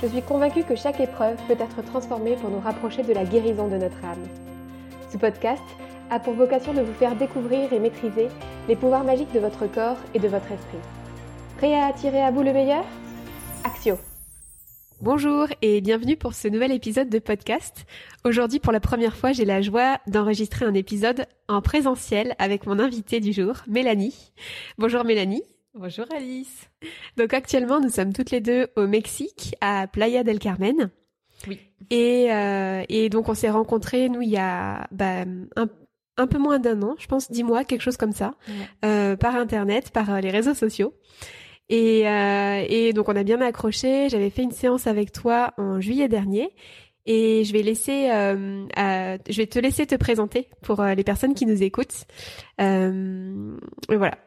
Je suis convaincue que chaque épreuve peut être transformée pour nous rapprocher de la guérison de notre âme. Ce podcast a pour vocation de vous faire découvrir et maîtriser les pouvoirs magiques de votre corps et de votre esprit. Prêt à attirer à vous le meilleur? Axio Bonjour et bienvenue pour ce nouvel épisode de podcast. Aujourd'hui, pour la première fois, j'ai la joie d'enregistrer un épisode en présentiel avec mon invitée du jour, Mélanie. Bonjour Mélanie. Bonjour Alice. Donc actuellement, nous sommes toutes les deux au Mexique, à Playa del Carmen. Oui. Et, euh, et donc on s'est rencontrés, nous, il y a bah, un, un peu moins d'un an, je pense dix mois, quelque chose comme ça, Ouais. euh, par Internet, par euh, les réseaux sociaux. Et, euh, et donc on a bien accroché. J'avais fait une séance avec toi en juillet dernier. Et je vais laisser, euh, je vais te laisser te présenter pour euh, les personnes qui nous écoutent. Euh, voilà.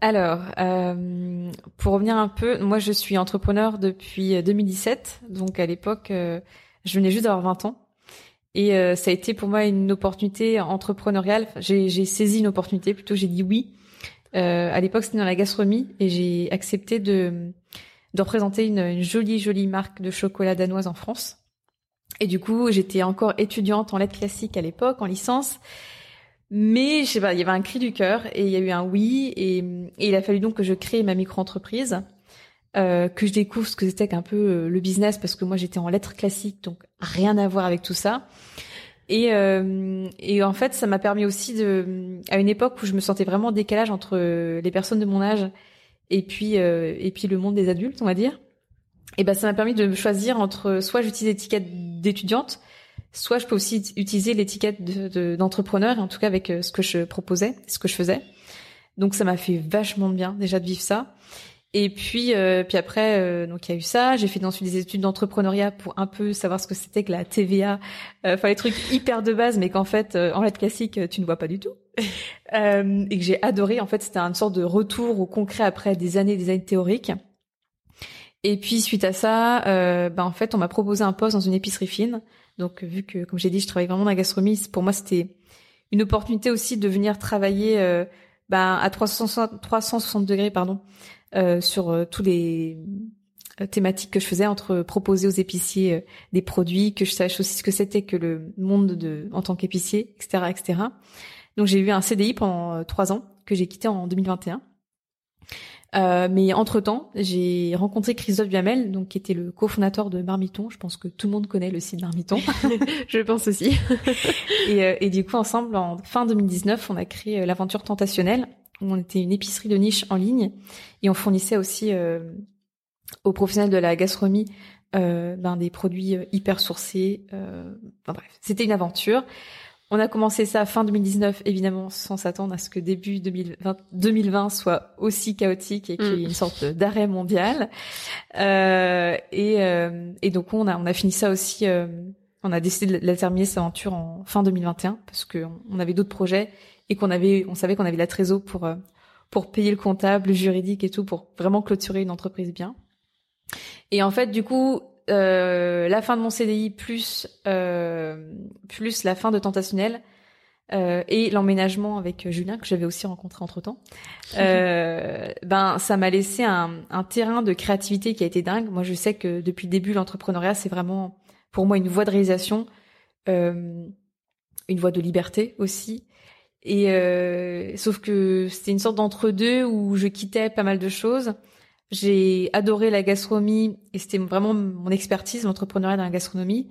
Alors, euh, pour revenir un peu, moi je suis entrepreneur depuis 2017, donc à l'époque, euh, je venais juste d'avoir 20 ans. Et euh, ça a été pour moi une opportunité entrepreneuriale. J'ai saisi une opportunité, plutôt j'ai dit oui. Euh, à l'époque, c'était dans la gastronomie et j'ai accepté de, de représenter une, une jolie, jolie marque de chocolat danoise en France. Et du coup, j'étais encore étudiante en lettres classiques à l'époque, en licence. Mais je sais pas, il y avait un cri du cœur et il y a eu un oui et, il a fallu donc que je crée ma micro-entreprise, euh, que je découvre ce que c'était qu'un peu euh, le business parce que moi j'étais en lettres classiques donc rien à voir avec tout ça. Et, euh, et en fait ça m'a permis aussi de, à une époque où je me sentais vraiment en décalage entre euh, les personnes de mon âge et puis euh, et puis le monde des adultes on va dire. Et ben ça m'a permis de choisir entre soit j'utilise l'étiquette d'étudiante soit je peux aussi utiliser l'étiquette de- de- d'entrepreneur, et en tout cas avec euh, ce que je proposais, ce que je faisais. Donc ça m'a fait vachement de bien déjà de vivre ça. Et puis, euh, puis après, euh, donc il y a eu ça. J'ai fait ensuite des études d'entrepreneuriat pour un peu savoir ce que c'était que la TVA, euh, enfin les trucs hyper de base, mais qu'en fait euh, en lettres classiques euh, tu ne vois pas du tout. Et que j'ai adoré. En fait, c'était une sorte de retour au concret après des années, des années théoriques. Et puis suite à ça, ben en fait, on m'a proposé un poste dans une épicerie fine. Donc vu que, comme j'ai dit, je travaille vraiment dans la gastronomie, pour moi c'était une opportunité aussi de venir travailler euh, ben, à 360, 360 degrés pardon, euh, sur euh, tous les euh, thématiques que je faisais entre proposer aux épiciers euh, des produits, que je sache aussi ce que c'était que le monde de en tant qu'épicier, etc., etc. Donc j'ai eu un CDI pendant trois ans que j'ai quitté en 2021. Euh, mais entre temps, j'ai rencontré Christophe Duhamel, donc qui était le cofondateur de Marmiton. Je pense que tout le monde connaît le site Marmiton. Je pense aussi. et, euh, et du coup, ensemble, en fin 2019, on a créé euh, l'aventure tentationnelle, où on était une épicerie de niche en ligne et on fournissait aussi euh, aux professionnels de la gastronomie euh, ben, des produits hyper sourcés. Enfin bref, c'était une aventure. On a commencé ça fin 2019, évidemment, sans s'attendre à ce que début 2020, 2020 soit aussi chaotique et qu'il y ait Mm. une sorte d'arrêt mondial. Euh, et, euh, et donc on a on a fini ça aussi. euh, on a décidé de la terminer cette aventure en fin 2021 parce que on- on avait d'autres projets et qu'on avait, on savait qu'on avait la trésor pour euh, pour payer le comptable, le juridique et tout pour vraiment clôturer une entreprise bien. Et en fait, du coup, euh, la fin de mon CDI plus euh, plus la fin de Tentationnel euh, et l'emménagement avec Julien que j'avais aussi rencontré entre temps, ben ça m'a laissé un, un terrain de créativité qui a été dingue. Moi, je sais que depuis le début, l'entrepreneuriat c'est vraiment pour moi une voie de réalisation, une voie de liberté aussi. Et sauf que c'était une sorte d'entre-deux où je quittais pas mal de choses. J'ai adoré la gastronomie et c'était vraiment mon expertise, l'entrepreneuriat dans la gastronomie.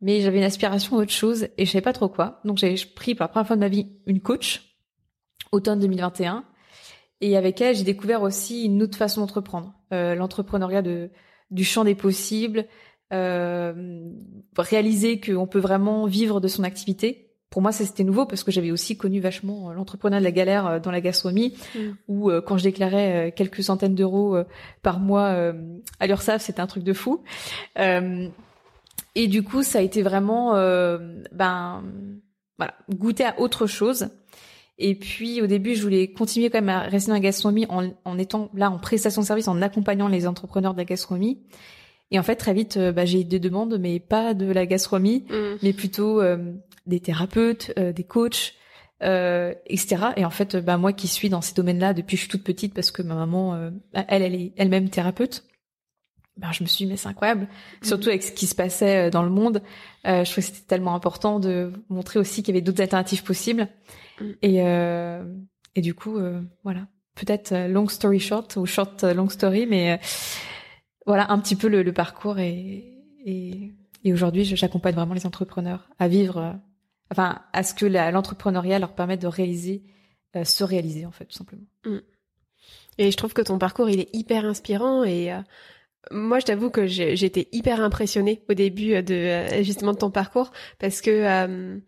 Mais j'avais une aspiration à autre chose et je savais pas trop quoi. Donc j'ai pris pour la première fois de ma vie une coach, automne 2021. Et avec elle, j'ai découvert aussi une autre façon d'entreprendre. Euh, L'entrepreneuriat de, du champ des possibles, euh, réaliser qu'on peut vraiment vivre de son activité pour moi, c'était nouveau parce que j'avais aussi connu vachement l'entrepreneur de la galère dans la gastronomie, mm. où quand je déclarais quelques centaines d'euros par mois à l'URSSAF, c'était un truc de fou. et du coup, ça a été vraiment, ben, voilà, goûter à autre chose. Et puis au début, je voulais continuer quand même à rester dans la gastronomie en, en étant là en prestation de service, en accompagnant les entrepreneurs de la gastronomie. Et en fait, très vite, euh, bah, j'ai eu des demandes, mais pas de la gastronomie, mm. mais plutôt euh, des thérapeutes, euh, des coachs, etc. Et en fait, bah, moi qui suis dans ces domaines-là depuis que je suis toute petite, parce que ma maman, elle, elle est elle-même thérapeute, bah, je me suis dit, mais c'est incroyable, mm. surtout avec ce qui se passait dans le monde. je trouvais que c'était tellement important de montrer aussi qu'il y avait d'autres alternatives possibles. Mm. Et, et du coup, voilà, peut-être long story short ou short long story, mais voilà un petit peu le, parcours et, et, et aujourd'hui, j'accompagne vraiment les entrepreneurs à vivre, euh, enfin, à ce que l'entrepreneuriat leur permette de réaliser, euh, se réaliser en fait, tout simplement. Mm. Et je trouve que ton parcours, il est hyper inspirant et euh, moi, je t'avoue que été hyper impressionnée au début de justement de ton parcours parce que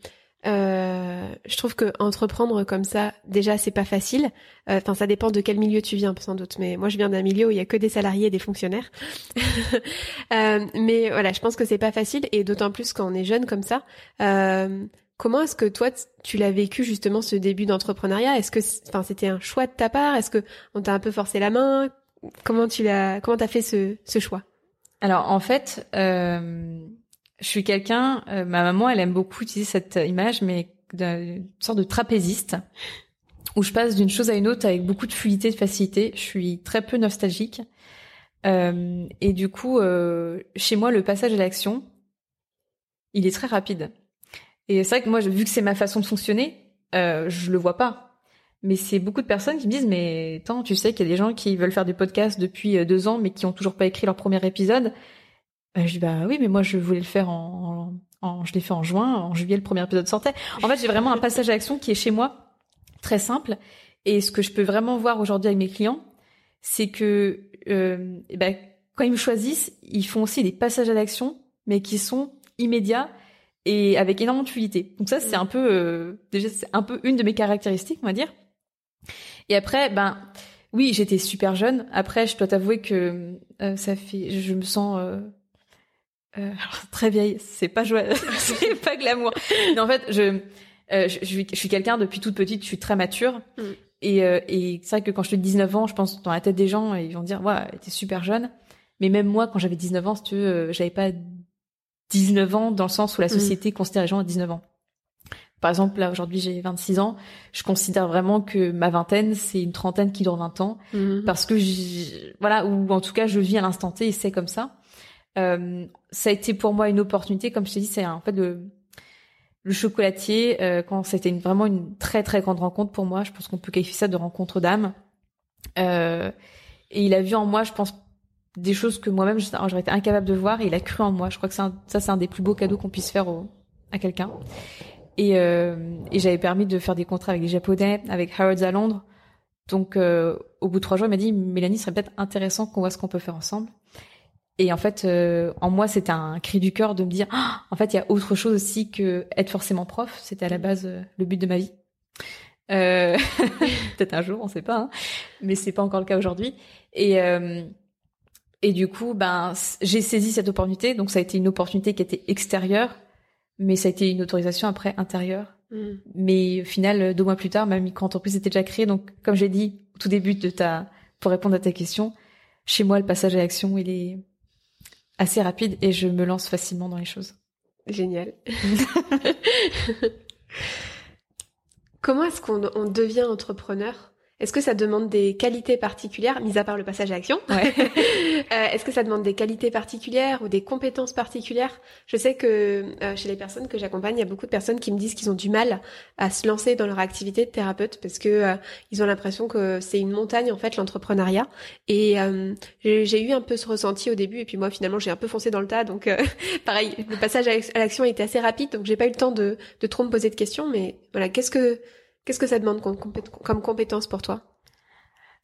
euh, je trouve que entreprendre comme ça, déjà, c'est pas facile. Euh, enfin, ça dépend de quel milieu tu viens, sans doute. Mais moi, je viens d'un milieu où il y a que des salariés et des fonctionnaires. euh, mais voilà, je pense que c'est pas facile, et d'autant plus quand on est jeune comme ça. Comment est-ce que toi, tu l'as vécu justement ce début d'entrepreneuriat? Est-ce que, enfin, c'était un choix de ta part? Est-ce que on t'a un peu forcé la main? Comment tu l'as Comment t'as fait ce, ce choix? Alors, en fait. Euh je suis quelqu'un, euh, ma maman, elle aime beaucoup utiliser cette image, mais d'une sorte de trapéziste, où je passe d'une chose à une autre avec beaucoup de fluidité, de facilité. Je suis très peu nostalgique. Euh, et du coup, euh, chez moi, le passage à l'action, il est très rapide. Et c'est vrai que moi, vu que c'est ma façon de fonctionner, euh, je le vois pas. Mais c'est beaucoup de personnes qui me disent, mais attends, tu sais qu'il y a des gens qui veulent faire des podcasts depuis deux ans, mais qui ont toujours pas écrit leur premier épisode. Bah, je dis bah oui, mais moi je voulais le faire en, en, je l'ai fait en juin, en juillet le premier épisode sortait. En fait, j'ai vraiment un passage à l'action qui est chez moi très simple. Et ce que je peux vraiment voir aujourd'hui avec mes clients, c'est que euh, eh ben, quand ils me choisissent, ils font aussi des passages à l'action, mais qui sont immédiats et avec énormément de fluidité. Donc ça, c'est un peu euh, déjà c'est un peu une de mes caractéristiques, on va dire. Et après, ben oui, j'étais super jeune. Après, je dois t'avouer que euh, ça fait, je me sens euh, euh, très vieille, c'est pas joyeux, c'est pas glamour. Mais en fait, je, euh, je, je, suis quelqu'un depuis toute petite, je suis très mature. Mm. Et, euh, et c'est vrai que quand je suis 19 ans, je pense dans la tête des gens, ils vont dire, ouais, t'es super jeune. Mais même moi, quand j'avais 19 ans, si tu veux, j'avais pas 19 ans dans le sens où la mm. société considère les gens à 19 ans. Par exemple, là, aujourd'hui, j'ai 26 ans. Je considère vraiment que ma vingtaine, c'est une trentaine qui dure 20 ans. Mm. Parce que, voilà, ou en tout cas, je vis à l'instant T et c'est comme ça. Euh, ça a été pour moi une opportunité, comme je t'ai dit, c'est en fait le, le chocolatier, euh, quand c'était une, vraiment une très très grande rencontre pour moi, je pense qu'on peut qualifier ça de rencontre d'âme. Euh, et il a vu en moi, je pense, des choses que moi-même j'aurais été incapable de voir, et il a cru en moi. Je crois que ça, c'est un des plus beaux cadeaux qu'on puisse faire à quelqu'un. Et, euh, et j'avais permis de faire des contrats avec les Japonais, avec Harrods à Londres. Donc, euh, au bout de trois jours, il m'a dit, Mélanie, ce serait peut-être intéressant qu'on voit ce qu'on peut faire ensemble. Et en fait, euh, en moi, c'était un cri du cœur de me dire, ah, en fait, il y a autre chose aussi que être forcément prof. C'était à la base euh, le but de ma vie. Euh... Peut-être un jour, on sait pas, hein. mais c'est pas encore le cas aujourd'hui. Et euh, et du coup, ben, j'ai saisi cette opportunité. Donc, ça a été une opportunité qui était extérieure, mais ça a été une autorisation après intérieure. Mm. Mais au final, deux mois plus tard, ma micro-entreprise était déjà créée. Donc, comme j'ai dit au tout début de ta, pour répondre à ta question, chez moi, le passage à l'action, il est assez rapide et je me lance facilement dans les choses. Génial. Comment est-ce qu'on devient entrepreneur? Est-ce que ça demande des qualités particulières, mis à part le passage à l'action ouais. euh, Est-ce que ça demande des qualités particulières ou des compétences particulières? Je sais que euh, chez les personnes que j'accompagne, il y a beaucoup de personnes qui me disent qu'ils ont du mal à se lancer dans leur activité de thérapeute parce que euh, ils ont l'impression que c'est une montagne en fait l'entrepreneuriat. Et euh, j'ai eu un peu ce ressenti au début et puis moi finalement j'ai un peu foncé dans le tas. Donc pareil, le passage à l'action a été assez rapide, donc j'ai pas eu le temps de, de trop me poser de questions. Mais voilà, qu'est-ce que Qu'est-ce que ça demande comme, compétence pour toi?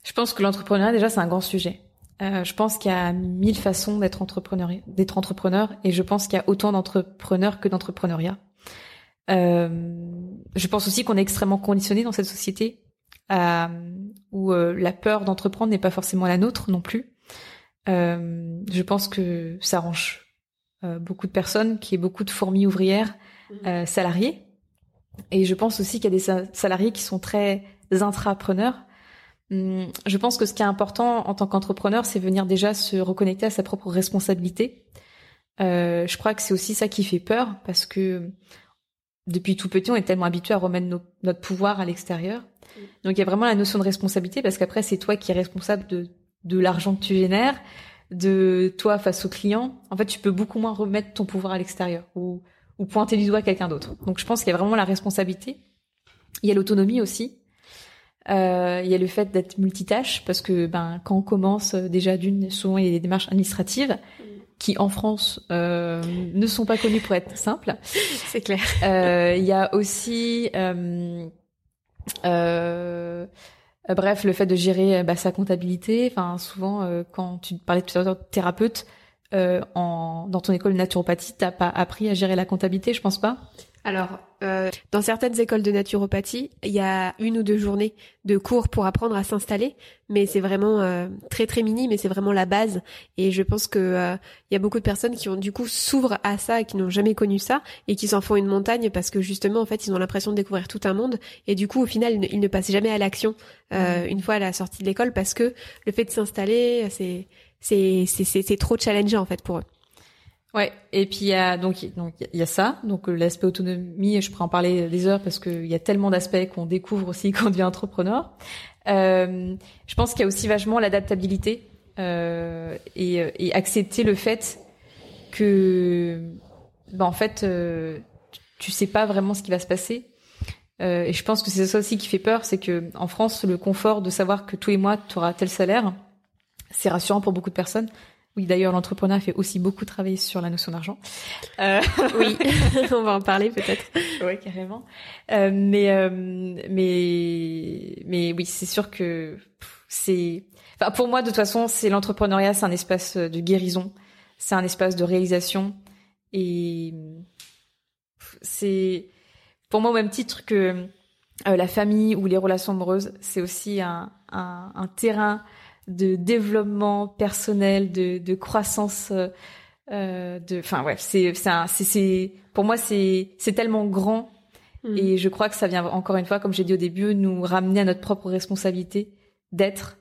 Je pense que l'entrepreneuriat, déjà, c'est un grand sujet. Euh, je pense qu'il y a mille façons d'être entrepreneur, d'être entrepreneur, et je pense qu'il y a autant d'entrepreneurs que d'entrepreneuriat. je pense aussi qu'on est extrêmement conditionné dans cette société où la peur d'entreprendre n'est pas forcément la nôtre non plus. je pense que ça arrange beaucoup de personnes, qui est beaucoup de fourmis ouvrières mmh. salariées. Et je pense aussi qu'il y a des salariés qui sont très intrapreneurs. Hum, je pense que ce qui est important en tant qu'entrepreneur, c'est venir déjà se reconnecter à sa propre responsabilité. Euh, je crois que c'est aussi ça qui fait peur parce que depuis tout petit, on est tellement habitué à remettre notre pouvoir à l'extérieur. Donc il y a vraiment la notion de responsabilité parce qu'après c'est toi qui es responsable de, de l'argent que tu génères, de toi face au client. En fait, tu peux beaucoup moins remettre ton pouvoir à l'extérieur ou, ou pointer du doigt quelqu'un d'autre. Donc je pense qu'il y a vraiment la responsabilité. Il y a l'autonomie aussi. Euh, il y a le fait d'être multitâche parce que ben quand on commence euh, déjà d'une souvent il y a des démarches administratives qui en France euh, ne sont pas connues pour être simples. C'est clair. Euh, il y a aussi euh, bref le fait de gérer bah, sa comptabilité. Enfin souvent quand tu parlais tout à l'heure de thérapeute en dans ton école de naturopathie t'as pas appris à gérer la comptabilité je pense pas? Alors, euh, dans certaines écoles de naturopathie, il y a une ou deux journées de cours pour apprendre à s'installer, mais c'est vraiment euh, très très mini, mais c'est vraiment la base. Et je pense que euh, il y a beaucoup de personnes qui ont du coup s'ouvrent à ça et qui n'ont jamais connu ça et qui s'en font une montagne parce que justement en fait ils ont l'impression de découvrir tout un monde et du coup au final ils ne, passent jamais à l'action mmh. une fois à la sortie de l'école parce que le fait de s'installer c'est c'est c'est trop challengeant en fait pour eux. Ouais, et puis il y a donc donc il y a ça, donc euh, l'aspect autonomie, je pourrais en parler des heures parce qu'il y a tellement d'aspects qu'on découvre aussi quand on devient entrepreneur. Euh, je pense qu'il y a aussi vachement l'adaptabilité euh, et, accepter le fait que ben en fait euh, tu sais pas vraiment ce qui va se passer. Euh, et je pense que c'est ça aussi qui fait peur, c'est que en France le confort de savoir que tous les mois tu auras tel salaire, c'est rassurant pour beaucoup de personnes. Oui, d'ailleurs, l'entrepreneur fait aussi beaucoup travailler sur la notion d'argent. Euh... Oui, on va en parler peut-être. Oui, carrément. Euh, mais euh, mais mais oui, c'est sûr que c'est. Enfin, pour moi, de toute façon, c'est l'entrepreneuriat, c'est un espace de guérison, c'est un espace de réalisation, et c'est pour moi au même titre que euh, la famille ou les relations amoureuses, c'est aussi un, un, un terrain de développement personnel, de, de croissance. Euh, euh de, enfin ouais, c'est c'est c'est pour moi c'est c'est tellement grand mm. et je crois que ça vient encore une fois, comme j'ai dit au début, nous ramener à notre propre responsabilité d'être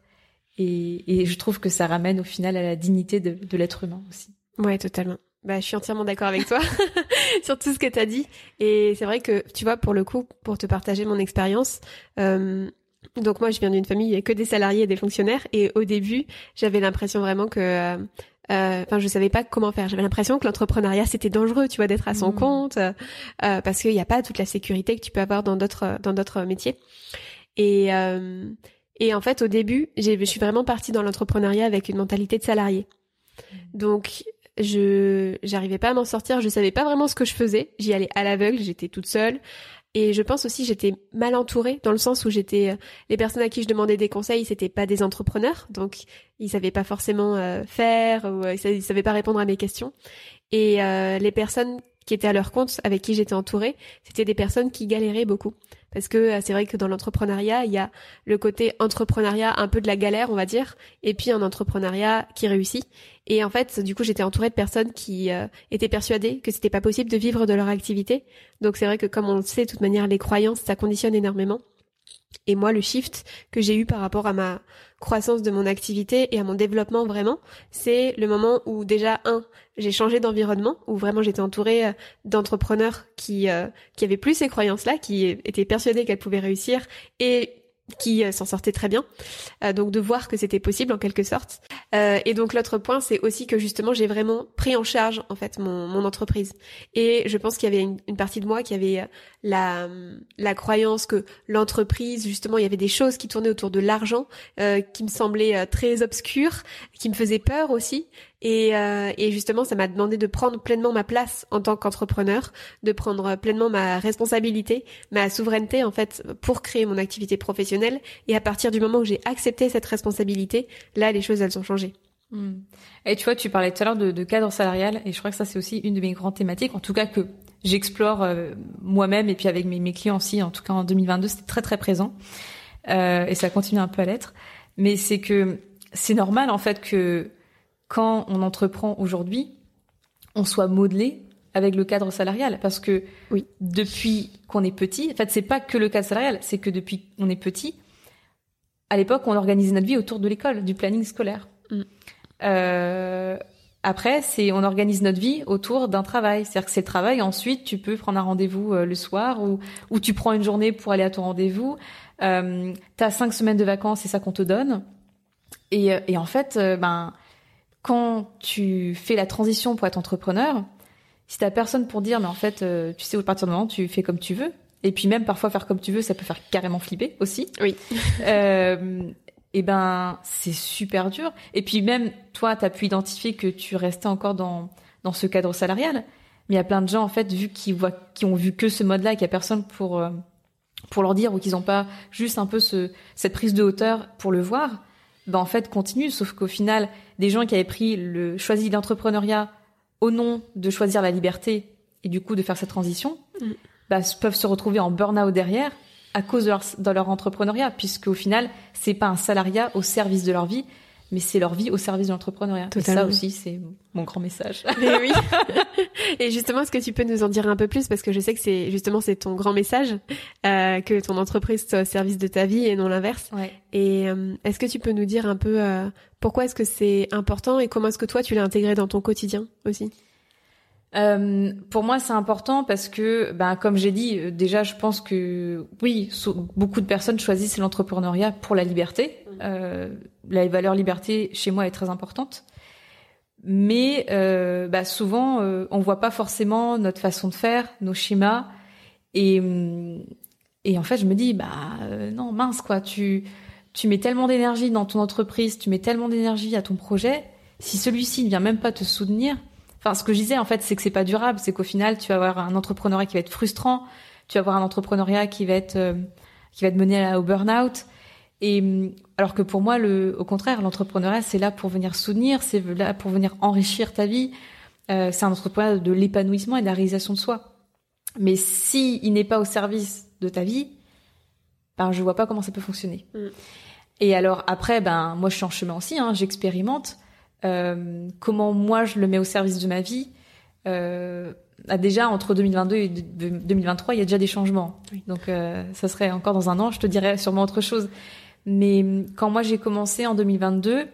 et, et je trouve que ça ramène au final à la dignité de, de l'être humain aussi. Ouais, totalement. Bah, je suis entièrement d'accord avec toi sur tout ce que tu as dit. Et c'est vrai que, tu vois, pour le coup, pour te partager mon expérience, euh, donc moi, je viens d'une famille que des salariés et des fonctionnaires. Et au début, j'avais l'impression vraiment que, euh, euh, enfin, je savais pas comment faire. J'avais l'impression que l'entrepreneuriat c'était dangereux, tu vois, d'être à son mmh. compte, euh, parce qu'il n'y a pas toute la sécurité que tu peux avoir dans d'autres dans d'autres métiers. Et et en fait, au début, je suis vraiment partie dans l'entrepreneuriat avec une mentalité de salarié. Donc je j'arrivais pas à m'en sortir, je savais pas vraiment ce que je faisais. J'y allais à l'aveugle, j'étais toute seule. Et je pense aussi j'étais mal entourée dans le sens où j'étais euh, les personnes à qui je demandais des conseils c'était pas des entrepreneurs donc ils savaient pas forcément euh, faire ou euh, ils savaient pas répondre à mes questions. Et les personnes qui étaient à leur compte avec qui j'étais entourée c'était des personnes qui galéraient beaucoup parce que c'est vrai que dans l'entrepreneuriat il y a le côté entrepreneuriat un peu de la galère on va dire et puis un entrepreneuriat qui réussit et en fait, du coup, j'étais entourée de personnes qui euh, étaient persuadées que c'était pas possible de vivre de leur activité. Donc c'est vrai que comme on le sait, de toute manière, les croyances, ça conditionne énormément. Et moi, le shift que j'ai eu par rapport à ma croissance de mon activité et à mon développement vraiment, c'est le moment où déjà un, j'ai changé d'environnement, où vraiment j'étais entourée euh, d'entrepreneurs qui euh, qui avaient plus ces croyances-là, qui étaient persuadés qu'elles pouvaient réussir et qui euh, s'en sortait très bien. Euh, donc de voir que c'était possible en quelque sorte. Euh, et donc l'autre point, c'est aussi que justement j'ai vraiment pris en charge en fait mon, mon entreprise. Et je pense qu'il y avait une, une, partie de moi qui avait la, la croyance que l'entreprise, justement, il y avait des choses qui tournaient autour de l'argent qui me semblaient très obscures, qui me faisaient peur aussi. Et, euh, et, justement, ça m'a demandé de prendre pleinement ma place en tant qu'entrepreneur, de prendre pleinement ma responsabilité, ma souveraineté en fait pour créer mon activité professionnelle. Et à partir du moment où j'ai accepté cette responsabilité, là, les choses elles ont changé. Hmm. Et tu vois, tu parlais tout à l'heure de, cadre salarial, et je crois que ça c'est aussi une de mes grandes thématiques, en tout cas que j'explore moi-même et puis avec mes, mes, clients aussi. En tout cas, en 2022, c'était très très présent et ça continue un peu à l'être. Mais c'est que c'est normal en fait que quand on entreprend aujourd'hui, on soit modelé avec le cadre salarial parce que oui. depuis qu'on est petit, en fait, c'est pas que le cadre salarial, c'est que depuis qu'on est petit, à l'époque, on organisait notre vie autour de l'école, du planning scolaire. Mm. Euh, après, c'est on organise notre vie autour d'un travail. C'est-à-dire que c'est le travail. Ensuite, tu peux prendre un rendez-vous euh, le soir ou ou tu prends une journée pour aller à ton rendez-vous. Euh, T'as cinq semaines de vacances, c'est ça qu'on te donne. Et, et en fait, euh, ben quand tu fais la transition pour être entrepreneur, si t'as personne pour dire, mais en fait, euh, tu sais, au partir du moment, tu fais comme tu veux. Et puis même parfois faire comme tu veux, ça peut faire carrément flipper aussi. Oui. euh, et eh ben, c'est super dur. Et puis même toi, t'as pu identifier que tu restais encore dans dans ce cadre salarial. Mais il y a plein de gens en fait, vu qui voient, qui ont vu que ce mode-là, qu'il y a personne pour euh, pour leur dire ou qu'ils n'ont pas juste un peu ce cette prise de hauteur pour le voir. Ben en fait, continue. Sauf qu'au final, des gens qui avaient pris le choisi l'entrepreneuriat au nom de choisir la liberté et du coup de faire cette transition, mm. bah, peuvent se retrouver en burn-out derrière à cause de leur, de leur entrepreneuriat, puisque au final, c'est pas un salariat au service de leur vie, mais c'est leur vie au service de l'entrepreneuriat. Et ça aussi, c'est mon grand message. Mais oui. et justement, est-ce que tu peux nous en dire un peu plus? Parce que je sais que c'est justement c'est ton grand message euh, que ton entreprise soit au service de ta vie et non l'inverse. Ouais. Et euh, est-ce que tu peux nous dire un peu euh, pourquoi est-ce que c'est important et comment est-ce que toi tu l'as intégré dans ton quotidien aussi? Euh, pour moi, c'est important parce que, ben, comme j'ai dit, euh, déjà, je pense que oui, beaucoup de personnes choisissent l'entrepreneuriat pour la liberté. Euh, la valeur liberté chez moi est très importante, mais euh, bah, souvent, euh, on voit pas forcément notre façon de faire, nos schémas, et hum, et en fait, je me dis, bah non, mince quoi, tu tu mets tellement d'énergie dans ton entreprise, tu mets tellement d'énergie à ton projet, si celui-ci ne vient même pas te soutenir Enfin, ce que je disais, en fait, c'est que c'est pas durable. C'est qu'au final, tu vas avoir un entrepreneuriat qui va être frustrant. Tu vas avoir un entrepreneuriat qui va être, euh, qui va te mener au burn-out. Et mm, alors que pour moi, le, au contraire, l'entrepreneuriat, c'est là pour venir soutenir, c'est là pour venir enrichir ta vie. Euh, c'est un entrepreneuriat de l'épanouissement et de la réalisation de soi. Mais si il n'est pas au service de ta vie, ben je vois pas comment ça peut fonctionner. Mm. Et alors après, ben moi je suis en chemin aussi, hein, j'expérimente. Euh, comment moi je le mets au service de ma vie. Euh, ah, déjà entre 2022 et 2023, il y a déjà des changements. Donc euh, ça serait encore dans un an, je te dirais sûrement autre chose. Mais quand moi j'ai commencé en 2022,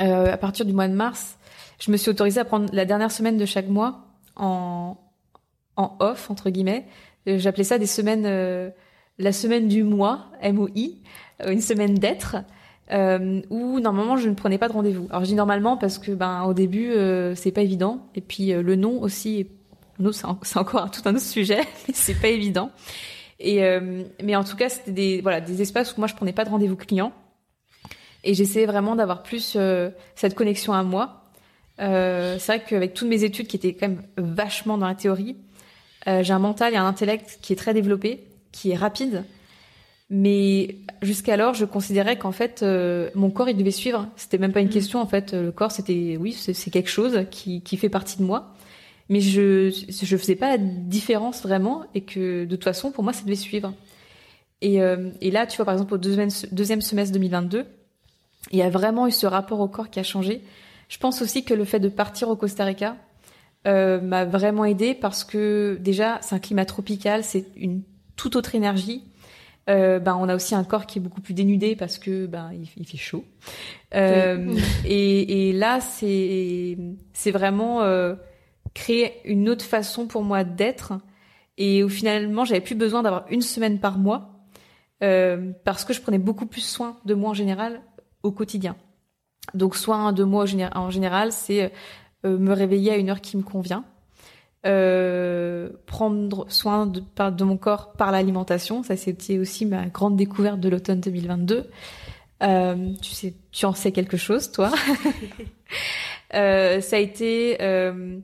euh, à partir du mois de mars, je me suis autorisée à prendre la dernière semaine de chaque mois en en off entre guillemets. J'appelais ça des semaines, euh, la semaine du mois, M-O-I, une semaine d'être euh, où normalement je ne prenais pas de rendez-vous. Alors je dis normalement parce que ben au début euh, c'est pas évident et puis euh, le nom aussi non c'est encore tout un autre sujet mais c'est pas évident. Et euh, mais en tout cas c'était des voilà des espaces où moi je prenais pas de rendez-vous client et j'essayais vraiment d'avoir plus cette connexion à moi. c'est vrai qu'avec toutes mes études qui étaient quand même vachement dans la théorie, j'ai un mental et un intellect qui est très développé, qui est rapide mais jusqu'alors, je considérais qu'en fait, euh, mon corps, il devait suivre. C'était même pas une mm. question, en fait. Le corps, c'était, oui, c'est quelque chose qui, qui fait partie de moi. Mais je, je faisais pas la différence vraiment et que de toute façon, pour moi, ça devait suivre. Et, euh, et là, tu vois, par exemple, au deuxième, deuxième semestre 2022, il y a vraiment eu ce rapport au corps qui a changé. Je pense aussi que le fait de partir au Costa Rica euh, m'a vraiment aidé parce que déjà, c'est un climat tropical, c'est une toute autre énergie euh, ben on a aussi un corps qui est beaucoup plus dénudé parce que ben il, fait chaud. Euh, et, et, là c'est c'est vraiment euh, créer une autre façon pour moi d'être. Et où finalement j'avais plus besoin d'avoir une semaine par mois parce que je prenais beaucoup plus soin de moi en général au quotidien. Donc soin de moi en général, c'est me réveiller à une heure qui me convient euh, prendre soin de, de, mon corps par l'alimentation. Ça, c'était aussi ma grande découverte de l'automne 2022. Euh, tu sais, tu en sais quelque chose, toi. euh, ça a été euh,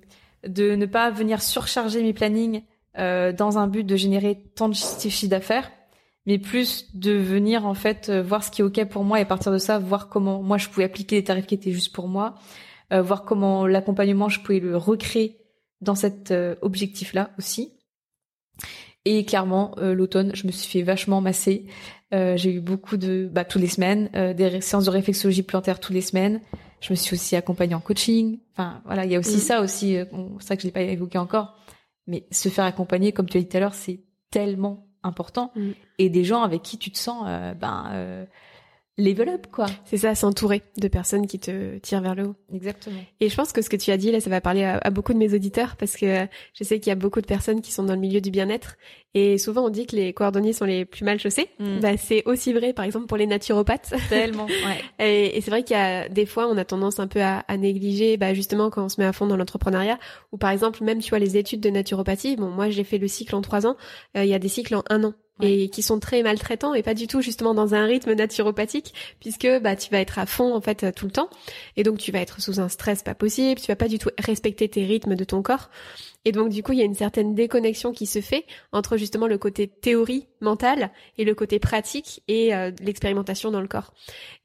de ne pas venir surcharger mes plannings euh, dans un but de générer tant de chiffre d'affaires, mais plus de venir en fait voir ce qui est ok pour moi et à partir de ça voir comment moi je pouvais appliquer les tarifs qui étaient juste pour moi, voir comment l'accompagnement je pouvais le recréer dans cet objectif-là aussi. Et clairement, l'automne, je me suis fait vachement masser. j'ai eu beaucoup de, bah, tous les semaines, des séances de réflexologie plantaire tous les semaines. Je me suis aussi accompagnée en coaching. Enfin, voilà, il y a aussi mm. ça aussi. c'est ça que je l'ai pas évoqué encore. Mais se faire accompagner, comme tu as dit tout à l'heure, c'est tellement important. Mm. Et des gens avec qui tu te sens, ben, level up quoi. C'est ça, s'entourer de personnes qui te tirent vers le haut. Exactement. Et je pense que ce que tu as dit là, ça va parler à, beaucoup de mes auditeurs parce que je sais qu'il y a beaucoup de personnes qui sont dans le milieu du bien-être et souvent on dit que les coordonnées sont les plus mal chaussés. Mm. Bah, c'est aussi vrai par exemple pour les naturopathes. Tellement. Ouais. et, et c'est vrai qu'il y a des fois on a tendance un peu à, à négliger bah, justement quand on se met à fond dans l'entrepreneuriat ou par exemple même tu vois les études de naturopathie. Bon moi j'ai fait le cycle en trois ans, euh, il y a des cycles en un an et qui sont très maltraitants et pas du tout justement dans un rythme naturopathique puisque bah tu vas être à fond en fait tout le temps. Et donc tu vas être sous un stress pas possible, tu vas pas du tout respecter tes rythmes de ton corps et donc du coup, il y a une certaine déconnexion qui se fait entre justement le côté théorie mentale et le côté pratique et euh, l'expérimentation dans le corps.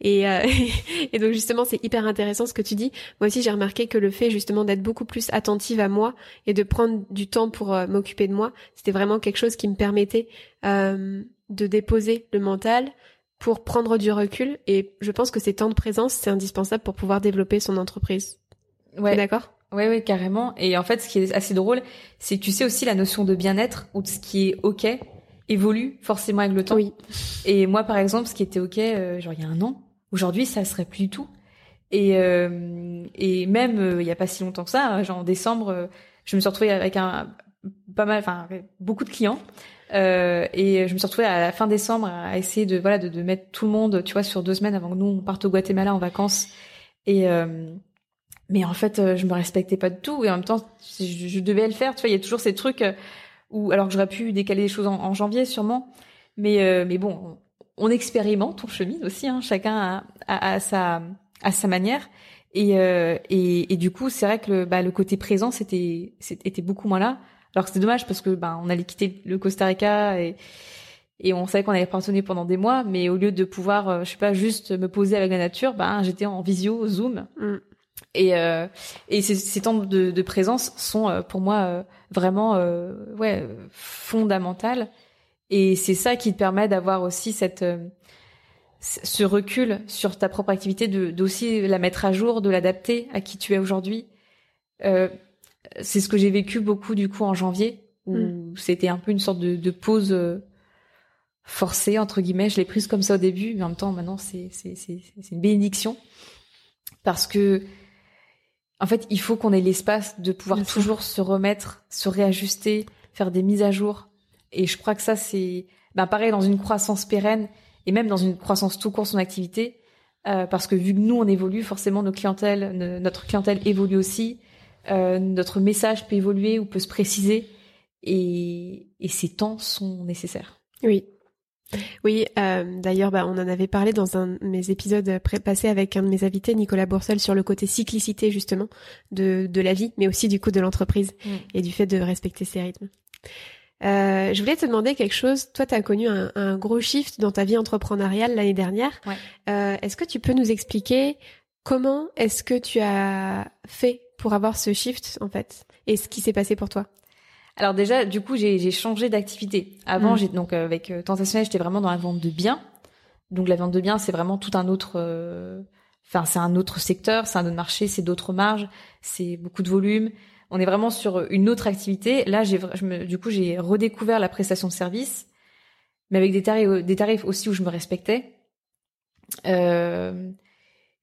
Et, euh, et donc justement, c'est hyper intéressant ce que tu dis. Moi aussi, j'ai remarqué que le fait justement d'être beaucoup plus attentive à moi et de prendre du temps pour euh, m'occuper de moi, c'était vraiment quelque chose qui me permettait de déposer le mental, pour prendre du recul et je pense que ces temps de présence c'est indispensable pour pouvoir développer son entreprise. Ouais. D'accord? Ouais, ouais, carrément. Et en fait, ce qui est assez drôle, c'est que tu sais aussi la notion de bien-être ou de ce qui est ok évolue forcément avec le temps. Oui. Et moi, par exemple, ce qui était ok, euh, genre il y a un an, aujourd'hui, ça serait plus du tout. Et euh, et même euh, il y a pas si longtemps que ça, genre en décembre, je me suis retrouvée avec un pas mal, enfin beaucoup de clients. et je me suis retrouvée à la fin décembre à essayer de voilà de, de mettre tout le monde, tu vois, sur deux semaines avant que nous on parte au Guatemala en vacances. Et mais en fait euh, je me respectais pas du tout. Et en même temps je, je devais le faire. Tu vois il y a toujours ces trucs euh, où alors que j'aurais pu décaler les choses en, janvier sûrement. Mais euh, mais bon on, expérimente on chemine aussi hein, chacun a, a, sa à sa manière. Et, et, et du coup c'est vrai que le, bah, le côté présent c'était était beaucoup moins là. Alors que c'était dommage parce que bah on allait quitter le Costa Rica et et on savait qu'on allait partonner pendant des mois. Mais au lieu de pouvoir je sais pas juste me poser avec la nature bah j'étais en visio zoom. Mm. Et, euh, et ces, ces, temps de, de, présence sont euh, pour moi euh, vraiment ouais fondamentales. Et c'est ça qui te permet d'avoir aussi cette ce recul sur ta propre activité, d'aussi la mettre à jour, de l'adapter à qui tu es aujourd'hui. c'est ce que j'ai vécu beaucoup du coup en janvier, où mm. c'était un peu une sorte de, de pause forcée entre guillemets. Je l'ai prise comme ça au début, mais en même temps maintenant c'est c'est c'est une bénédiction parce que en fait, il faut qu'on ait l'espace de pouvoir toujours se remettre, se réajuster, faire des mises à jour. Et je crois que ça, c'est ben, pareil dans une croissance pérenne et même dans une croissance tout court son activité. Euh, parce que vu que nous, on évolue, forcément, nos clientèles, notre clientèle évolue aussi. Euh, notre message peut évoluer ou peut se préciser. Et, et ces temps sont nécessaires. Oui, oui, euh, d'ailleurs, bah, on en avait parlé dans un de mes épisodes passés avec un de mes invités, Nicolas Boursel, sur le côté cyclicité justement de, de la vie, mais aussi du coup de l'entreprise mm. et du fait de respecter ses rythmes. Euh, je voulais te demander quelque chose. Toi, tu as connu un, un, gros shift dans ta vie entrepreneuriale l'année dernière. Euh, est-ce que tu peux nous expliquer comment est-ce que tu as fait pour avoir ce shift en fait et ce qui s'est passé pour toi? Alors déjà, du coup, j'ai changé d'activité. Avant, mm. j'ai donc euh, avec euh, Tentationnel, j'étais vraiment dans la vente de biens. Donc la vente de biens, c'est vraiment tout un autre. Euh, enfin, c'est un autre secteur, c'est un autre marché, c'est d'autres marges, c'est beaucoup de volume. On est vraiment sur une autre activité. Là, j'ai, du coup, j'ai redécouvert la prestation de service, mais avec des tarifs, des tarifs aussi où je me respectais. Euh,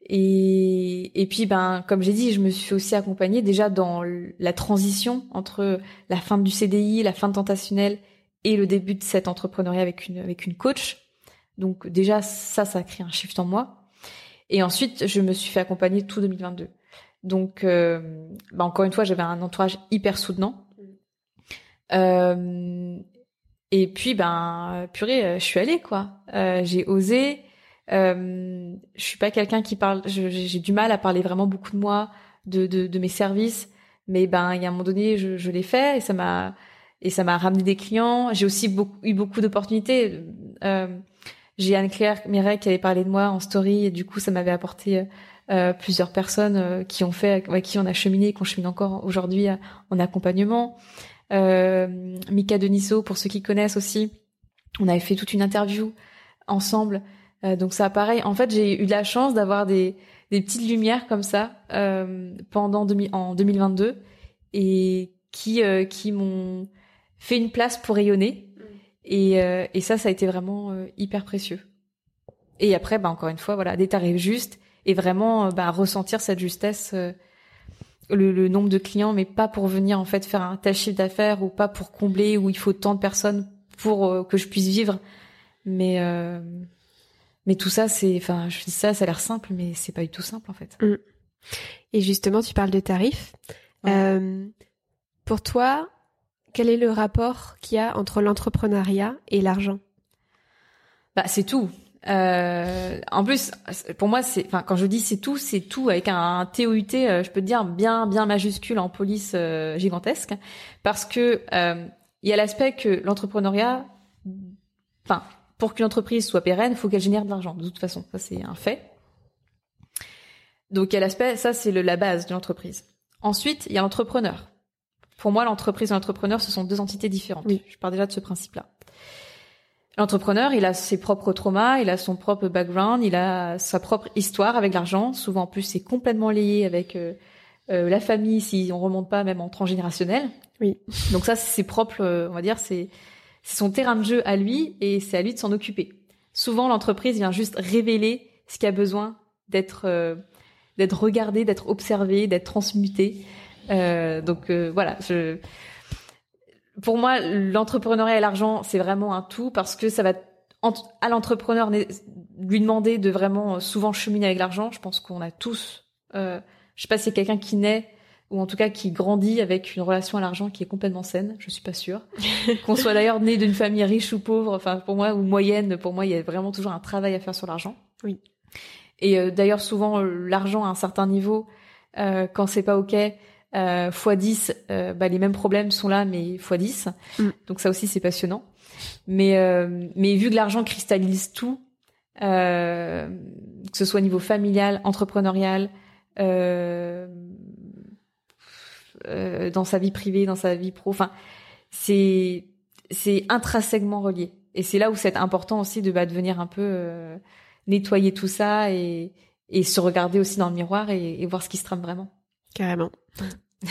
et, et puis, ben, comme j'ai dit, je me suis aussi accompagnée déjà dans la transition entre la fin du CDI, la fin de Tentationnel et le début de cet entrepreneuriat avec une, avec une coach. Donc déjà, ça, ça a créé un shift en moi. Et ensuite, je me suis fait accompagner tout 2022. Donc, euh, ben, encore une fois, j'avais un entourage hyper soutenant. Euh, et puis, ben, purée, je suis allée, quoi. Euh, j'ai osé. Euh, je suis pas quelqu'un qui parle. J'ai du mal à parler vraiment beaucoup de moi, de, de, de mes services. Mais ben, il y a un moment donné, je, je l'ai fait et ça m'a et ça m'a ramené des clients. J'ai aussi beaucoup, eu beaucoup d'opportunités. Euh, j'ai Anne-Claire Mireille qui avait parlé de moi en story et du coup, ça m'avait apporté plusieurs personnes qui ont fait, avec qui on a cheminé, qu'on chemine encore aujourd'hui en accompagnement. Mika Deniso, pour ceux qui connaissent aussi, on avait fait toute une interview ensemble. Donc ça, pareil. En fait, j'ai eu de la chance d'avoir des, des petites lumières comme ça pendant en 2022 et qui qui m'ont fait une place pour rayonner. Mm. Et, euh, et ça, ça a été vraiment euh, hyper précieux. Et après, bah, encore une fois, voilà, des tarifs justes et vraiment euh, bah, ressentir cette justesse, le, le, nombre de clients, mais pas pour venir en fait faire un tel chiffre d'affaires ou pas pour combler où il faut tant de personnes pour que je puisse vivre. Mais mais tout ça, c'est, enfin, je dis ça, ça a l'air simple, mais c'est pas du tout simple en fait. Mm. Et justement, tu parles de tarifs. pour toi, quel est le rapport qu'il y a entre l'entrepreneuriat et l'argent? Bah c'est tout. Euh, en plus, pour moi, c'est, enfin, quand je dis c'est tout, c'est tout avec un, TOUT, euh, je peux te dire bien, bien majuscule en police euh, gigantesque, parce que il y a l'aspect que l'entrepreneuriat, enfin, pour qu'une entreprise soit pérenne, il faut qu'elle génère de l'argent. De toute façon, ça c'est un fait. Donc il y a l'aspect, ça c'est la base de l'entreprise. Ensuite, il y a l'entrepreneur. Pour moi, l'entreprise et l'entrepreneur, ce sont deux entités différentes. Oui. Je pars déjà de ce principe-là. L'entrepreneur, il a ses propres traumas, il a son propre background, il a sa propre histoire avec l'argent. Souvent, en plus, c'est complètement lié avec euh, euh, la famille, si on remonte pas même en transgénérationnel. Oui. Donc ça, c'est propre, euh, on va dire, c'est son terrain de jeu à lui et c'est à lui de s'en occuper. Souvent, l'entreprise vient juste révéler ce qui a besoin d'être d'être regardé, d'être observé, d'être transmuté. Euh, donc euh, voilà, je, pour moi, l'entrepreneuriat et l'argent, c'est vraiment un tout parce que ça va à l'entrepreneur lui demander de vraiment souvent cheminer avec l'argent. Je pense qu'on a tous, euh, je sais pas c'est quelqu'un qui naît ou en tout cas qui grandit avec une relation à l'argent qui est complètement saine. Je suis pas sûre. Qu'on soit d'ailleurs né d'une famille riche ou pauvre, enfin pour moi ou moyenne, pour moi il y a vraiment toujours un travail à faire sur l'argent. Oui. Et euh, d'ailleurs souvent l'argent à un certain niveau, euh, quand c'est pas ok, euh, x10, euh, bah, les mêmes problèmes sont là, mais x10. Mm. Donc ça aussi, c'est passionnant. Mais, euh, mais vu que l'argent cristallise tout, euh, que ce soit au niveau familial, entrepreneurial, euh, dans sa vie privée, dans sa vie pro, enfin, c'est c'est intrinsèquement relié. Et c'est là où c'est important aussi de, bah, de venir un peu nettoyer tout ça et, et se regarder aussi dans le miroir et, et voir ce qui se trame vraiment. Carrément.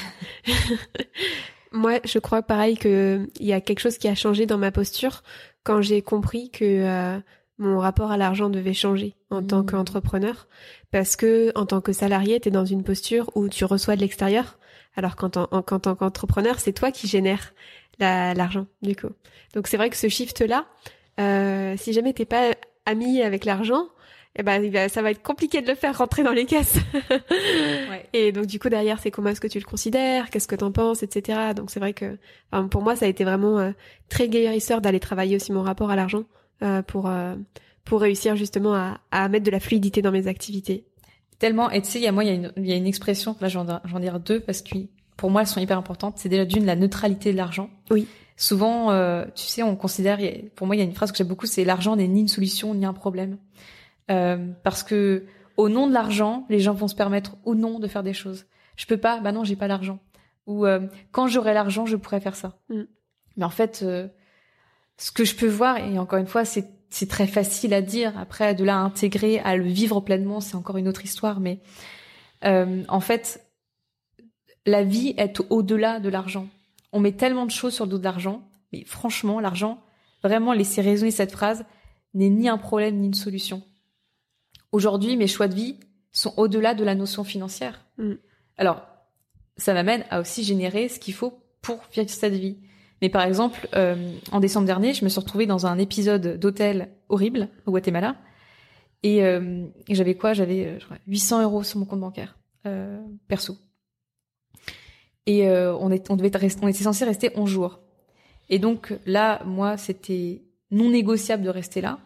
Moi, je crois pareil que il y a quelque chose qui a changé dans ma posture quand j'ai compris que euh, mon rapport à l'argent devait changer en tant mmh. qu'entrepreneur parce que en tant que salarié, tu es dans une posture où tu reçois de l'extérieur alors qu'en tant qu'entrepreneur, c'est toi qui génères l'argent du coup. Donc c'est vrai que ce shift là, euh, si jamais t'es pas ami avec l'argent, eh ben, ça va être compliqué de le faire rentrer dans les caisses. ouais. Et donc, du coup, derrière, c'est comment est-ce que tu le considères, qu'est-ce que t'en penses, etc. Donc, c'est vrai que, enfin, pour moi, ça a été vraiment euh, très guérisseur d'aller travailler aussi mon rapport à l'argent pour euh, pour réussir justement à, à mettre de la fluidité dans mes activités. Tellement. Et tu sais, il y a moi, il y a une, il y a une expression. Là, j'en j'en dire deux parce que pour moi, elles sont hyper importantes. C'est déjà d'une la neutralité de l'argent. Oui. Souvent, tu sais, on considère. Pour moi, il y a une phrase que j'aime beaucoup. C'est l'argent n'est ni une solution ni un problème. Euh, parce que au nom de l'argent, les gens vont se permettre ou non de faire des choses. Je peux pas, bah non, j'ai pas l'argent. Ou euh, quand j'aurai l'argent, je pourrais faire ça. Mm. Mais en fait, euh, ce que je peux voir, et encore une fois, c'est c'est très facile à dire. Après, de là à intégrer, à le vivre pleinement, c'est encore une autre histoire. Mais en fait, la vie est au-delà de l'argent. On met tellement de choses sur le dos de l'argent, mais franchement, l'argent, vraiment laisser résonner cette phrase, n'est ni un problème ni une solution. Aujourd'hui, mes choix de vie sont au-delà de la notion financière. Mm. Alors, ça m'amène à aussi générer ce qu'il faut pour vivre cette vie. Mais par exemple, euh, en décembre dernier, je me suis retrouvée dans un épisode d'hôtel horrible au Guatemala. Et, euh, j'avais quoi? J'avais 800 euros sur mon compte bancaire, euh, perso. Et on, était censé rester 11 jours. Et donc là, moi, c'était non négociable de rester là.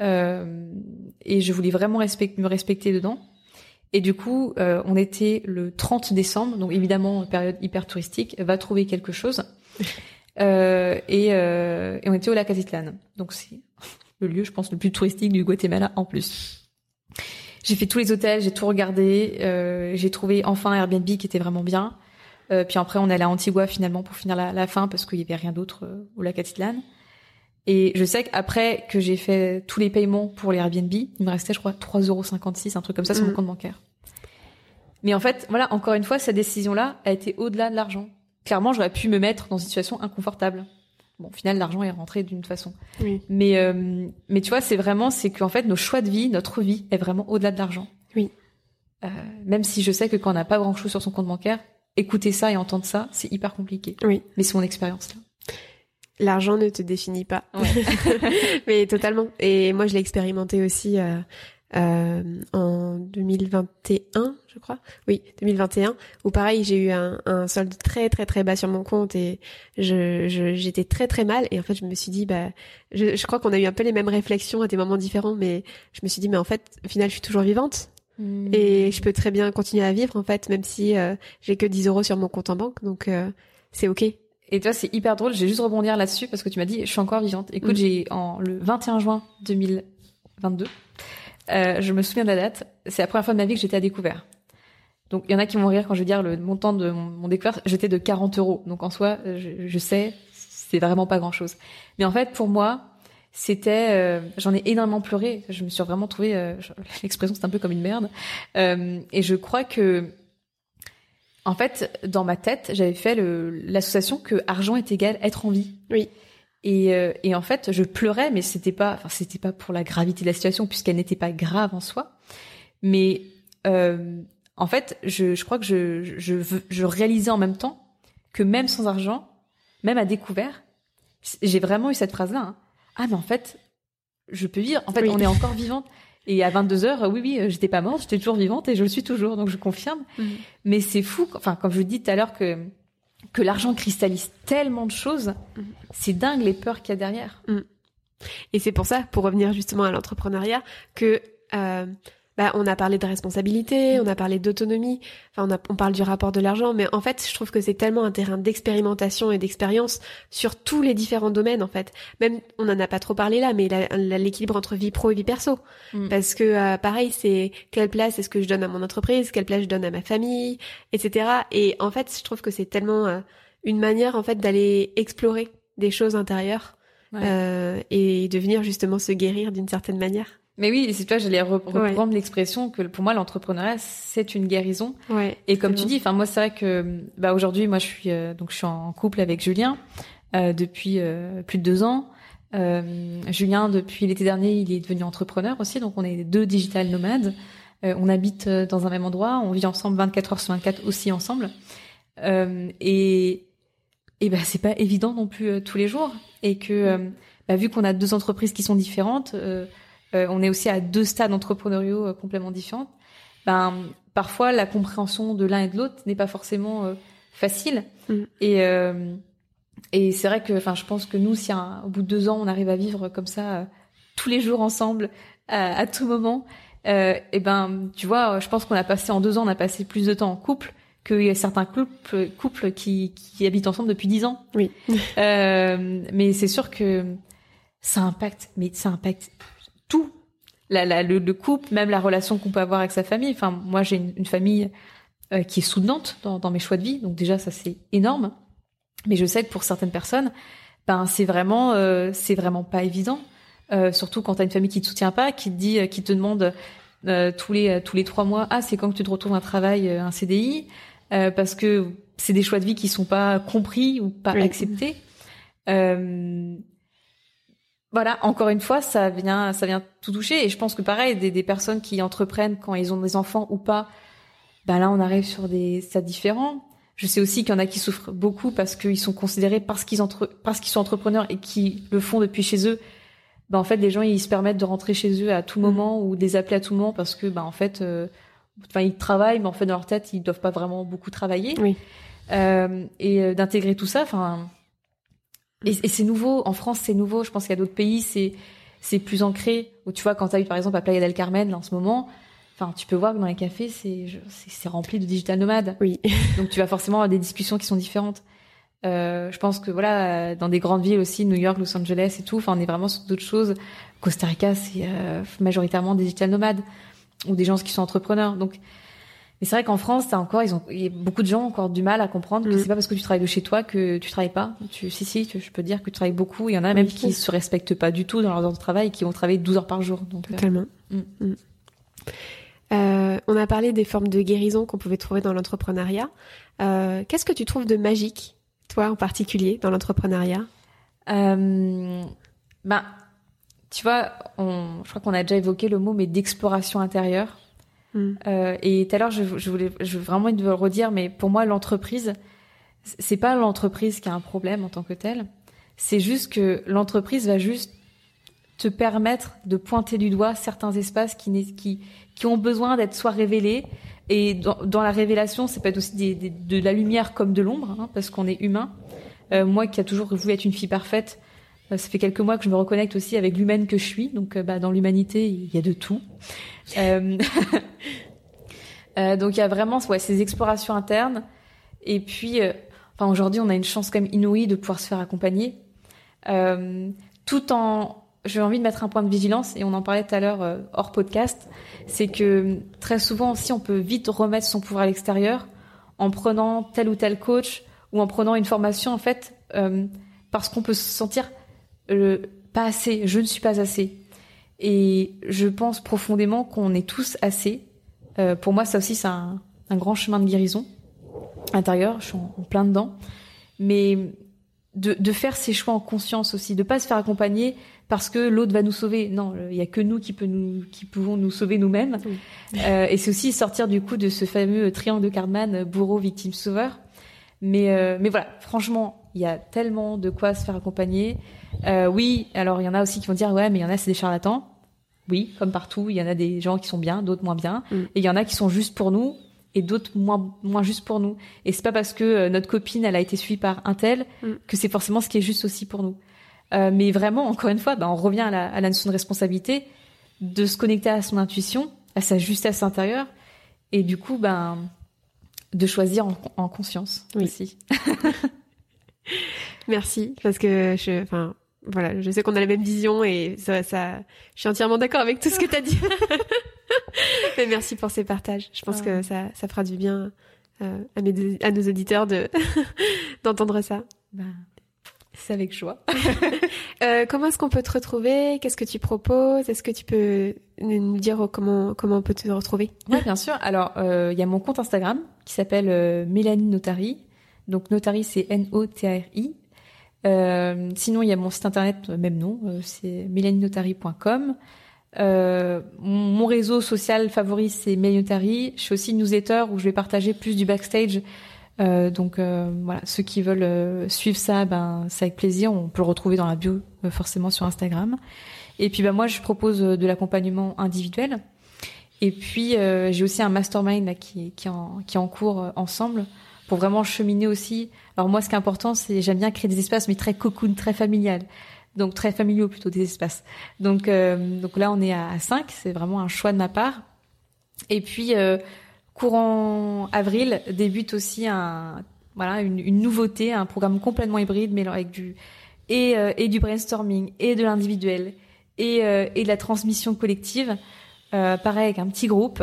Euh, et je voulais vraiment me respecter dedans. Et du coup, euh, on était le 30 décembre, donc évidemment période hyper touristique, va trouver quelque chose. Euh, et, euh, et, on était au lac Azitlan, donc c'est le lieu, je pense, le plus touristique du Guatemala en plus. J'ai fait tous les hôtels, j'ai tout regardé. Euh, j'ai trouvé enfin un Airbnb qui était vraiment bien. Euh, puis après, on est allé à Antigua finalement pour finir la, la fin parce qu'il y avait rien d'autre euh, au lac Atitlan. Et je sais qu'après que j'ai fait tous les paiements pour les Airbnb, il me restait, je crois, 3,56€, un truc comme ça sur mon Mm. compte bancaire. Mais en fait, voilà, encore une fois, cette décision-là a été au-delà de l'argent. Clairement, j'aurais pu me mettre dans une situation inconfortable. Bon, au final, l'argent est rentré d'une façon. Oui. Mais, euh, mais tu vois, c'est vraiment, c'est qu'en fait, nos choix de vie, notre vie est vraiment au-delà de l'argent. Oui. Euh, même si je sais que quand on n'a pas grand-chose sur son compte bancaire, écouter ça et entendre ça, c'est hyper compliqué. Oui. Mais c'est mon expérience là. L'argent ne te définit pas. Ouais. Mais totalement. Et moi, je l'ai expérimenté aussi euh, euh, en 2021, je crois. Oui, 2021, où pareil, j'ai eu un, un solde très très très bas sur mon compte et je je- j'étais très très mal. Et en fait, je me suis dit, bah, je, je crois qu'on a eu un peu les mêmes réflexions à des moments différents, mais je me suis dit, mais en fait, au final, je suis toujours vivante et je peux très bien continuer à vivre en fait, même si euh, j'ai que 10 euros sur mon compte en banque. Donc euh, c'est ok. Et toi, c'est hyper drôle. J'ai juste rebondir là-dessus parce que tu m'as dit, je suis encore vivante. Écoute, Mm. j'ai en le 21 juin 2022, euh, je me souviens de la date. C'est la première fois de ma vie que j'étais à découvert. Donc, il y en a qui vont rire quand je vais dire le montant de mon, découvert. J'étais de 40 euros. Donc, en soi, je, je sais, c'est vraiment pas grand-chose. Mais en fait, pour moi, c'était, euh, j'en ai énormément pleuré. Je me suis vraiment trouvée, euh, l'expression c'est un peu comme une merde. Euh, et je crois que en fait, dans ma tête, j'avais fait l'association que argent est égal être en vie. Oui. Et, euh, et en fait, je pleurais, mais c'était pas, enfin, c'était pas pour la gravité de la situation, puisqu'elle n'était pas grave en soi. Mais euh, en fait, je, je crois que je, je, je, réalisais en même temps que même sans argent, même à découvert, j'ai vraiment eu cette phrase-là. hein. Ah, mais en fait, je peux vivre. En fait, Oui. on est encore vivante. Et à 22 heures, oui, oui, j'étais pas morte, j'étais toujours vivante et je le suis toujours, donc je confirme. Mais c'est fou, enfin, comme je vous dis tout à l'heure que, que l'argent cristallise tellement de choses, c'est dingue les peurs qu'il y a derrière. Et c'est pour ça, pour revenir justement à l'entrepreneuriat, que euh, bah, on a parlé de responsabilité, on a parlé d'autonomie, enfin on, a, on parle du rapport de l'argent, mais en fait, je trouve que c'est tellement un terrain d'expérimentation et d'expérience sur tous les différents domaines en fait. Même, on en a pas trop parlé là, mais l'équilibre entre vie pro et vie perso. Mm. Parce que euh, pareil, c'est quelle place est-ce que je donne à mon entreprise, quelle place je donne à ma famille, etc. Et en fait, je trouve que c'est tellement euh, une manière en fait d'aller explorer des choses intérieures Ouais. euh, et de venir justement se guérir d'une certaine manière. Mais oui, c'est toi, j'allais Ouais. reprendre l'expression que pour moi, l'entrepreneuriat, c'est une guérison. Ouais. Et comme tu dis, enfin moi c'est vrai que bah aujourd'hui moi je suis euh, donc je suis en couple avec Julien euh, depuis euh, plus de deux ans. Euh, Julien depuis l'été dernier il est devenu entrepreneur aussi donc on est deux digital nomades. Euh, on habite euh, dans un même endroit, on vit ensemble 24 heures sur 24 aussi ensemble. Euh, et et bah c'est pas évident non plus tous les jours et que bah, vu qu'on a deux entreprises qui sont différentes, euh, on est aussi à deux stades entrepreneuriaux euh, complètement différents. Ben parfois la compréhension de l'un et de l'autre n'est pas forcément euh, facile. Mm. Et et c'est vrai que, enfin, je pense que nous, si un- au bout de deux ans, on arrive à vivre comme ça tous les jours ensemble, à, à tout moment, et ben, tu vois, je pense qu'on a passé en deux ans, on a passé plus de temps en couple a certains couples, couples qui, qui habitent ensemble depuis dix ans. Oui. Mais c'est sûr que ça impacte, mais ça impacte tout. La, la- le, le couple, même la relation qu'on peut avoir avec sa famille. Enfin, moi, j'ai une, une famille euh, qui est soutenante dans, dans mes choix de vie, donc déjà ça c'est énorme. Mais je sais que pour certaines personnes, ben c'est vraiment, euh, c'est vraiment pas évident. Euh, surtout quand t'as une famille qui te soutient pas, qui te dit, qui te demande tous les tous les trois mois, ah c'est quand que tu te retrouves un travail, un CDI, parce que c'est des choix de vie qui sont pas compris ou pas Oui. acceptés. Euh, voilà, encore une fois, ça vient, ça vient tout toucher. Et je pense que pareil, des, des personnes qui entreprennent quand ils ont des enfants ou pas, ben là, on arrive sur des stades différents. Je sais aussi qu'il y en a qui souffrent beaucoup parce qu'ils sont considérés parce qu'ils entre, parce qu'ils sont entrepreneurs et qui le font depuis chez eux. Ben en fait, les gens ils se permettent de rentrer chez eux à tout moment ou de les appeler à tout moment parce que ben en fait, euh, enfin ils travaillent, mais en fait dans leur tête ils doivent pas vraiment beaucoup travailler. Oui. Euh, et euh, d'intégrer tout ça, enfin. Et, et c'est nouveau. En France, c'est nouveau. Je pense qu'il y a d'autres pays, c'est c'est plus ancré. Où tu vois, quand tu as eu par exemple à Playa del Carmen là, en ce moment, enfin, tu peux voir que dans les cafés, c'est c'est rempli de digital nomades. Oui. Donc tu vas forcément avoir des discussions qui sont différentes. Euh, je pense que voilà, dans des grandes villes aussi, New York, Los Angeles et tout, enfin, on est vraiment sur d'autres choses. Costa Rica, c'est euh, majoritairement des digital nomades. ou des gens qui sont entrepreneurs. Donc, mais c'est vrai qu'en France, t'as encore, ils ont, il y a beaucoup de gens ont encore du mal à comprendre que Mm. c'est pas parce que tu travailles de chez toi que tu travailles pas. Tu, si, si, tu- je peux te dire que tu travailles beaucoup. Il y en a même Oui. qui se respectent pas du tout dans leurs heures de travail et qui vont travailler 12 heures par jour. Donc, euh, Totalement. Mm. Mm. Euh, on a parlé des formes de guérison qu'on pouvait trouver dans l'entrepreneuriat. Euh, Qu'est-ce que tu trouves de magique, toi en particulier, dans l'entrepreneuriat? Ben, tu vois, on, je crois qu'on a déjà évoqué le mot, mais d'exploration intérieure. Mm. Euh, et tout à l'heure, je, voulais, je veux vraiment le redire, mais pour moi, l'entreprise, c'est pas l'entreprise qui a un problème en tant que telle. C'est juste que l'entreprise va juste te permettre de pointer du doigt certains espaces qui, qui, qui ont besoin d'être soit révélés. Et dans, dans la révélation, ça peut être aussi des, des- de la lumière comme de l'ombre, hein, parce qu'on est humain. Euh, moi qui a toujours voulu être une fille parfaite, ça fait quelques mois que je me reconnecte aussi avec l'humaine que je suis. Donc, euh, bah, dans l'humanité, il y a de tout. Euh, euh, donc, il y a vraiment ces explorations internes. Et puis, euh, enfin, aujourd'hui, on a une chance quand même inouïe de pouvoir se faire accompagner, euh, tout en j'ai envie de mettre un point de vigilance et on en parlait tout à l'heure euh, hors podcast, c'est que très souvent aussi on peut vite remettre son pouvoir à l'extérieur en prenant tel ou tel coach ou en prenant une formation en fait euh, parce qu'on peut se sentir euh, pas assez, je ne suis pas assez. Et je pense profondément qu'on est tous assez. Euh, pour moi, ça aussi c'est un, un grand chemin de guérison intérieur. Je suis en, en plein dedans, mais de, de faire ses choix en conscience aussi, de pas se faire accompagner parce que l'autre va nous sauver. Non, il y a que nous qui, peut nous, qui pouvons nous sauver nous-mêmes. Oui. Euh, et c'est aussi sortir du coup de ce fameux triangle de Cartman, bourreau, victime, sauveur. Mais, euh, mais voilà, franchement, il y a tellement de quoi se faire accompagner. Euh, oui, alors il y en a aussi qui vont dire ouais, mais il y en a c'est des charlatans. Oui, comme partout, il y en a des gens qui sont bien, d'autres moins bien, Mm. et il y en a qui sont juste pour nous et d'autres moins moins juste pour nous. Et c'est pas parce que euh, notre copine elle a été suivie par un tel Mm. que c'est forcément ce qui est juste aussi pour nous. Mais vraiment, encore une fois, ben, on revient à la, à la notion de responsabilité, de se connecter à son intuition, à sa justesse intérieure, et du coup, ben, de choisir en, en conscience Oui. aussi. Merci, parce que je, enfin, voilà, je sais qu'on a la même vision et ça, ça, je suis entièrement d'accord avec tout ce que tu as dit. Mais merci pour ces partages. Je pense Ah. que ça, ça fera du bien euh, à, mes, à nos auditeurs de d'entendre ça. Ben, c'est avec joie. Euh, comment est-ce qu'on peut te retrouver? Qu'est-ce que tu proposes? Est-ce que tu peux nous dire comment comment on peut te retrouver? Oui, bien sûr. Alors, euh, il y a mon compte Instagram qui s'appelle euh, Mélanie Notari. Donc, Notari, c'est N-O-T-A-R-I. Sinon, il y a mon site internet, même nom, c'est mélaninotari.com. Euh, mon réseau social favori, c'est Mélanie Notari. Je suis aussi newsletter où je vais partager plus du backstage. Euh, donc euh, voilà, ceux qui veulent euh, suivre ça, ben c'est avec plaisir. On peut le retrouver dans la bio euh, forcément sur Instagram. Et puis ben moi, je propose euh, de l'accompagnement individuel. Et puis j'ai aussi un mastermind là, qui, qui, en, qui est en cours ensemble pour vraiment cheminer aussi. Alors moi, ce qui est important, c'est j'aime bien créer des espaces, mais très cocoon, très familial. Donc très familiaux plutôt des espaces. Donc euh, donc là, on est à 5 C'est vraiment un choix de ma part. Et puis euh, courant avril débute aussi un voilà une, une nouveauté, un programme complètement hybride, mais avec du et, euh, et du brainstorming et de l'individuel et, euh, et de la transmission collective. Euh, pareil avec un petit groupe.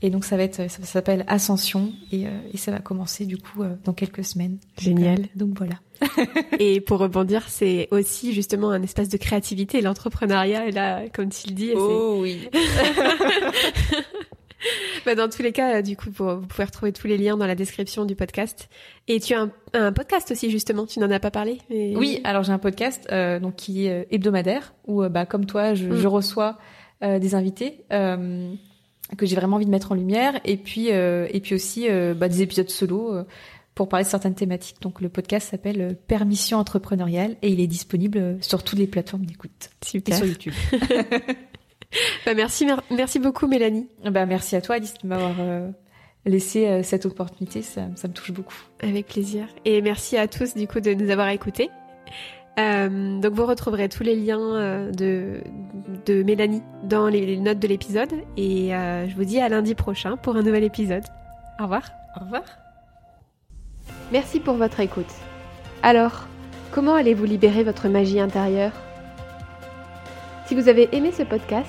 Et donc ça va être, ça s'appelle Ascension et, euh, et ça va commencer du coup euh, dans quelques semaines. Génial. Euh, donc voilà. Et pour rebondir, c'est aussi justement un espace de créativité. L'entrepreneuriat est là, comme tu le dis. et oui. Bah, dans tous les cas, du coup, vous pouvez retrouver tous les liens dans la description du podcast. Et tu as un, un podcast aussi, justement. Tu n'en as pas parlé. Mais... Oui, alors j'ai un podcast euh, donc qui est euh, hebdomadaire où euh, bah comme toi je, Mm. je reçois euh, des invités euh, que j'ai vraiment envie de mettre en lumière et puis euh, et puis aussi euh, bah, des épisodes solo euh, pour parler de certaines thématiques. Donc le podcast s'appelle euh, Permission entrepreneuriale et il est disponible euh, sur toutes les plateformes d'écoute et Super. sur YouTube. Bah, merci, mer- merci beaucoup, Mélanie. bah merci à toi Alice de m'avoir euh, laissé euh, cette opportunité, ça, ça me touche beaucoup. Avec plaisir. Et merci à tous, du coup, de nous avoir écoutés. Euh, donc vous retrouverez tous les liens euh, de, de Mélanie dans les, les notes de l'épisode. Et euh, je vous dis à lundi prochain pour un nouvel épisode. Au revoir. Au revoir. Merci pour votre écoute. Alors, comment allez-vous libérer votre magie intérieure? Si vous avez aimé ce podcast,